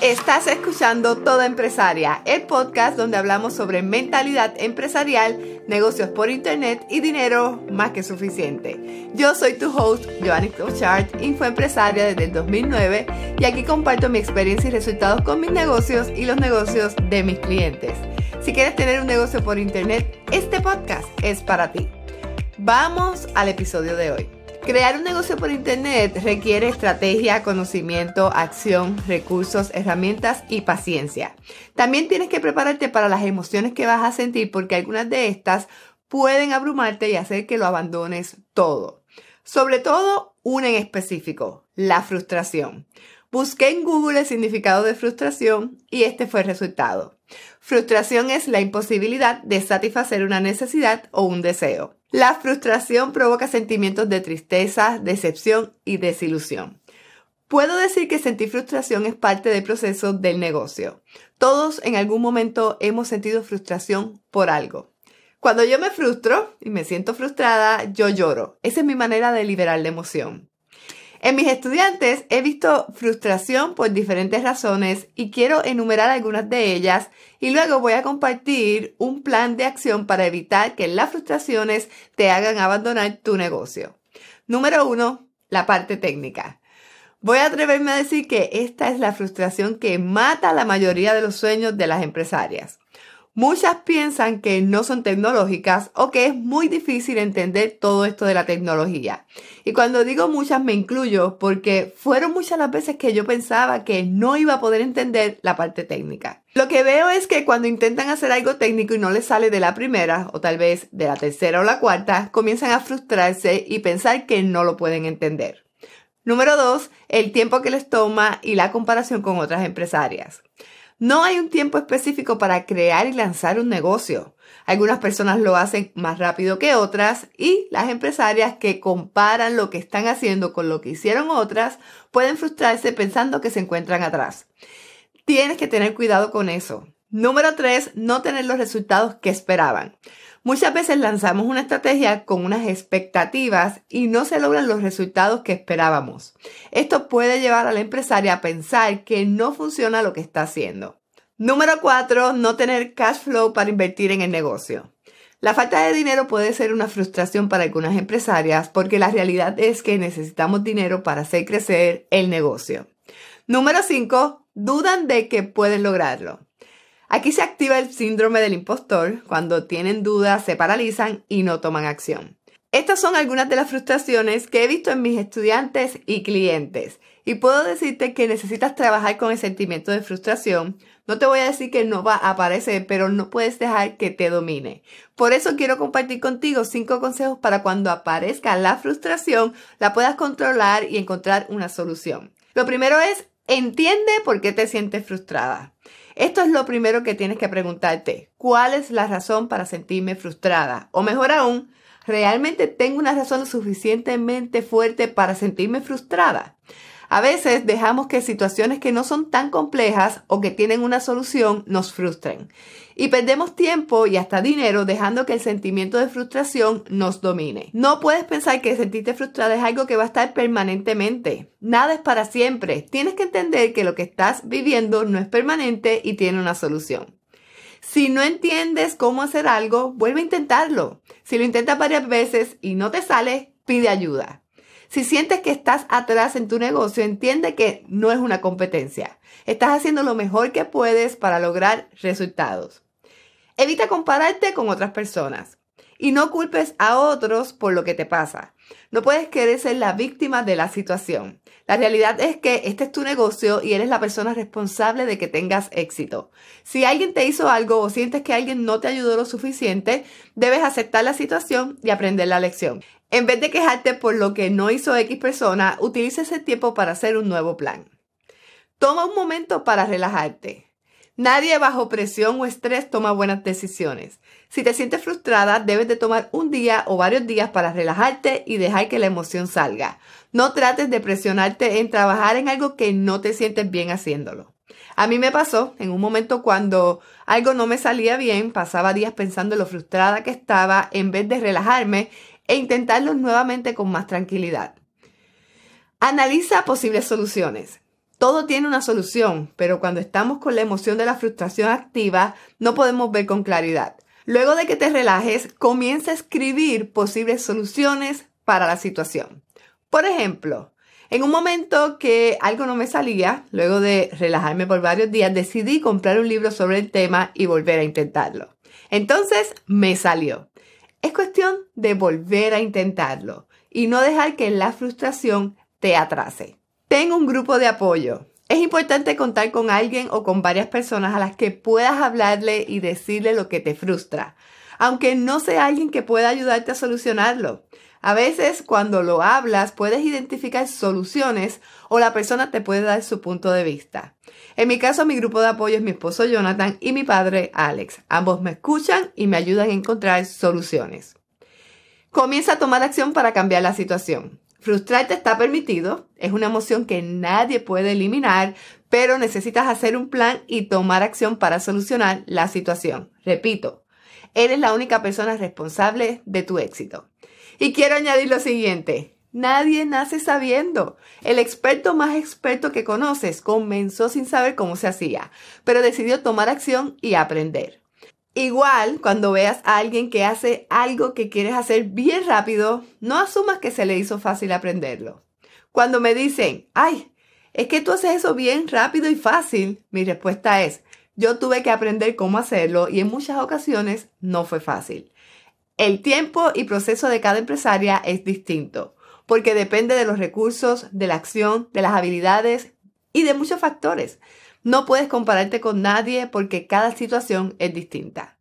Estás escuchando Toda Empresaria, el podcast donde hablamos sobre mentalidad empresarial, negocios por internet y dinero más que suficiente. Yo soy tu host, Joanny Clochard, infoempresaria desde el 2009 y aquí comparto mi experiencia y resultados con mis negocios y los negocios de mis clientes. Si quieres tener un negocio por internet, este podcast es para ti. Vamos al episodio de hoy. Crear un negocio por Internet requiere estrategia, conocimiento, acción, recursos, herramientas y paciencia. También tienes que prepararte para las emociones que vas a sentir porque algunas de estas pueden abrumarte y hacer que lo abandones todo. Sobre todo una en específico, la frustración. Busqué en Google el significado de frustración y este fue el resultado. Frustración es la imposibilidad de satisfacer una necesidad o un deseo. La frustración provoca sentimientos de tristeza, decepción y desilusión. Puedo decir que sentir frustración es parte del proceso del negocio. Todos en algún momento hemos sentido frustración por algo. Cuando yo me frustro y me siento frustrada, yo lloro. Esa es mi manera de liberar la emoción. En mis estudiantes he visto frustración por diferentes razones y quiero enumerar algunas de ellas y luego voy a compartir un plan de acción para evitar que las frustraciones te hagan abandonar tu negocio. Número uno, la parte técnica. Voy a atreverme a decir que esta es la frustración que mata la mayoría de los sueños de las empresarias. Muchas piensan que no son tecnológicas o que es muy difícil entender todo esto de la tecnología. Y cuando digo muchas me incluyo porque fueron muchas las veces que yo pensaba que no iba a poder entender la parte técnica. Lo que veo es que cuando intentan hacer algo técnico y no les sale de la primera o tal vez de la tercera o la cuarta, comienzan a frustrarse y pensar que no lo pueden entender. Número dos, el tiempo que les toma y la comparación con otras empresarias. No hay un tiempo específico para crear y lanzar un negocio. Algunas personas lo hacen más rápido que otras y las empresarias que comparan lo que están haciendo con lo que hicieron otras pueden frustrarse pensando que se encuentran atrás. Tienes que tener cuidado con eso. Número 3. No tener los resultados que esperaban. Muchas veces lanzamos una estrategia con unas expectativas y no se logran los resultados que esperábamos. Esto puede llevar a la empresaria a pensar que no funciona lo que está haciendo. Número 4. No tener cash flow para invertir en el negocio. La falta de dinero puede ser una frustración para algunas empresarias porque la realidad es que necesitamos dinero para hacer crecer el negocio. Número 5. Dudan de que pueden lograrlo. Aquí se activa el síndrome del impostor. Cuando tienen dudas, se paralizan y no toman acción. Estas son algunas de las frustraciones que he visto en mis estudiantes y clientes. Y puedo decirte que necesitas trabajar con el sentimiento de frustración. No te voy a decir que no va a aparecer, pero no puedes dejar que te domine. Por eso quiero compartir contigo cinco consejos para cuando aparezca la frustración, la puedas controlar y encontrar una solución. Lo primero es, entiende por qué te sientes frustrada. Esto es lo primero que tienes que preguntarte. ¿Cuál es la razón para sentirme frustrada? O mejor aún, ¿realmente tengo una razón suficientemente fuerte para sentirme frustrada? A veces dejamos que situaciones que no son tan complejas o que tienen una solución nos frustren. Y perdemos tiempo y hasta dinero dejando que el sentimiento de frustración nos domine. No puedes pensar que sentirte frustrada es algo que va a estar permanentemente. Nada es para siempre. Tienes que entender que lo que estás viviendo no es permanente y tiene una solución. Si no entiendes cómo hacer algo, vuelve a intentarlo. Si lo intentas varias veces y no te sale, pide ayuda. Si sientes que estás atrás en tu negocio, entiende que no es una competencia. Estás haciendo lo mejor que puedes para lograr resultados. Evita compararte con otras personas y no culpes a otros por lo que te pasa. No puedes querer ser la víctima de la situación. La realidad es que este es tu negocio y eres la persona responsable de que tengas éxito. Si alguien te hizo algo o sientes que alguien no te ayudó lo suficiente, debes aceptar la situación y aprender la lección. En vez de quejarte por lo que no hizo X persona, utiliza ese tiempo para hacer un nuevo plan. Toma un momento para relajarte. Nadie bajo presión o estrés toma buenas decisiones. Si te sientes frustrada, debes de tomar un día o varios días para relajarte y dejar que la emoción salga. No trates de presionarte en trabajar en algo que no te sientes bien haciéndolo. A mí me pasó en un momento cuando algo no me salía bien, pasaba días pensando en lo frustrada que estaba en vez de relajarme e intentarlo nuevamente con más tranquilidad. Analiza posibles soluciones. Todo tiene una solución, pero cuando estamos con la emoción de la frustración activa, no podemos ver con claridad. Luego de que te relajes, comienza a escribir posibles soluciones para la situación. Por ejemplo, en un momento que algo no me salía, luego de relajarme por varios días, decidí comprar un libro sobre el tema y volver a intentarlo. Entonces me salió. Es cuestión de volver a intentarlo y no dejar que la frustración te atrase. Tengo un grupo de apoyo. Es importante contar con alguien o con varias personas a las que puedas hablarle y decirle lo que te frustra, aunque no sea alguien que pueda ayudarte a solucionarlo. A veces cuando lo hablas puedes identificar soluciones o la persona te puede dar su punto de vista. En mi caso mi grupo de apoyo es mi esposo Jonathan y mi padre Alex. Ambos me escuchan y me ayudan a encontrar soluciones. Comienza a tomar acción para cambiar la situación. Frustrarte está permitido, es una emoción que nadie puede eliminar, pero necesitas hacer un plan y tomar acción para solucionar la situación. Repito, eres la única persona responsable de tu éxito. Y quiero añadir lo siguiente. Nadie nace sabiendo. El experto más experto que conoces comenzó sin saber cómo se hacía, pero decidió tomar acción y aprender. Igual, cuando veas a alguien que hace algo que quieres hacer bien rápido, no asumas que se le hizo fácil aprenderlo. Cuando me dicen, ay, es que tú haces eso bien rápido y fácil, mi respuesta es, yo tuve que aprender cómo hacerlo y en muchas ocasiones no fue fácil. El tiempo y proceso de cada empresaria es distinto, porque depende de los recursos, de la acción, de las habilidades y de muchos factores. No puedes compararte con nadie porque cada situación es distinta.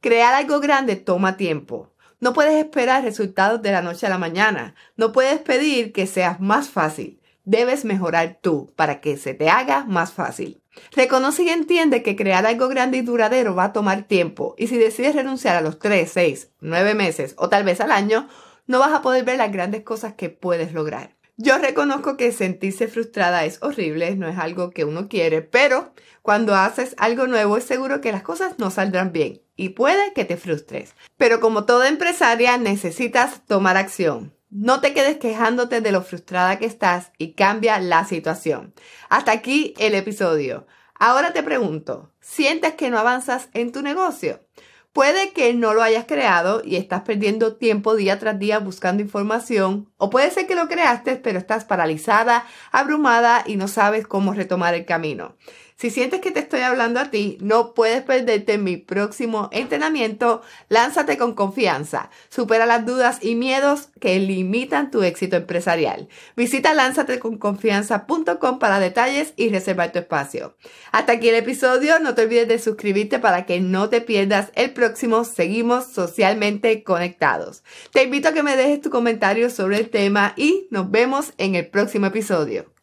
Crear algo grande toma tiempo. No puedes esperar resultados de la noche a la mañana. No puedes pedir que seas más fácil. Debes mejorar tú para que se te haga más fácil. Reconoce y entiende que crear algo grande y duradero va a tomar tiempo y si decides renunciar a los 3, 6, 9 meses o tal vez al año, no vas a poder ver las grandes cosas que puedes lograr. Yo reconozco que sentirse frustrada es horrible, no es algo que uno quiere, pero cuando haces algo nuevo es seguro que las cosas no saldrán bien y puede que te frustres. Pero como toda empresaria necesitas tomar acción. No te quedes quejándote de lo frustrada que estás y cambia la situación. Hasta aquí el episodio. Ahora te pregunto, ¿sientes que no avanzas en tu negocio? Puede que no lo hayas creado y estás perdiendo tiempo día tras día buscando información, o puede ser que lo creaste pero estás paralizada, abrumada y no sabes cómo retomar el camino. Si sientes que te estoy hablando a ti, no puedes perderte mi próximo entrenamiento. Lánzate con confianza. Supera las dudas y miedos que limitan tu éxito empresarial. Visita lánzateconconfianza.com para detalles y reservar tu espacio. Hasta aquí el episodio. No te olvides de suscribirte para que no te pierdas el próximo. Seguimos socialmente conectados. Te invito a que me dejes tu comentario sobre el tema y nos vemos en el próximo episodio.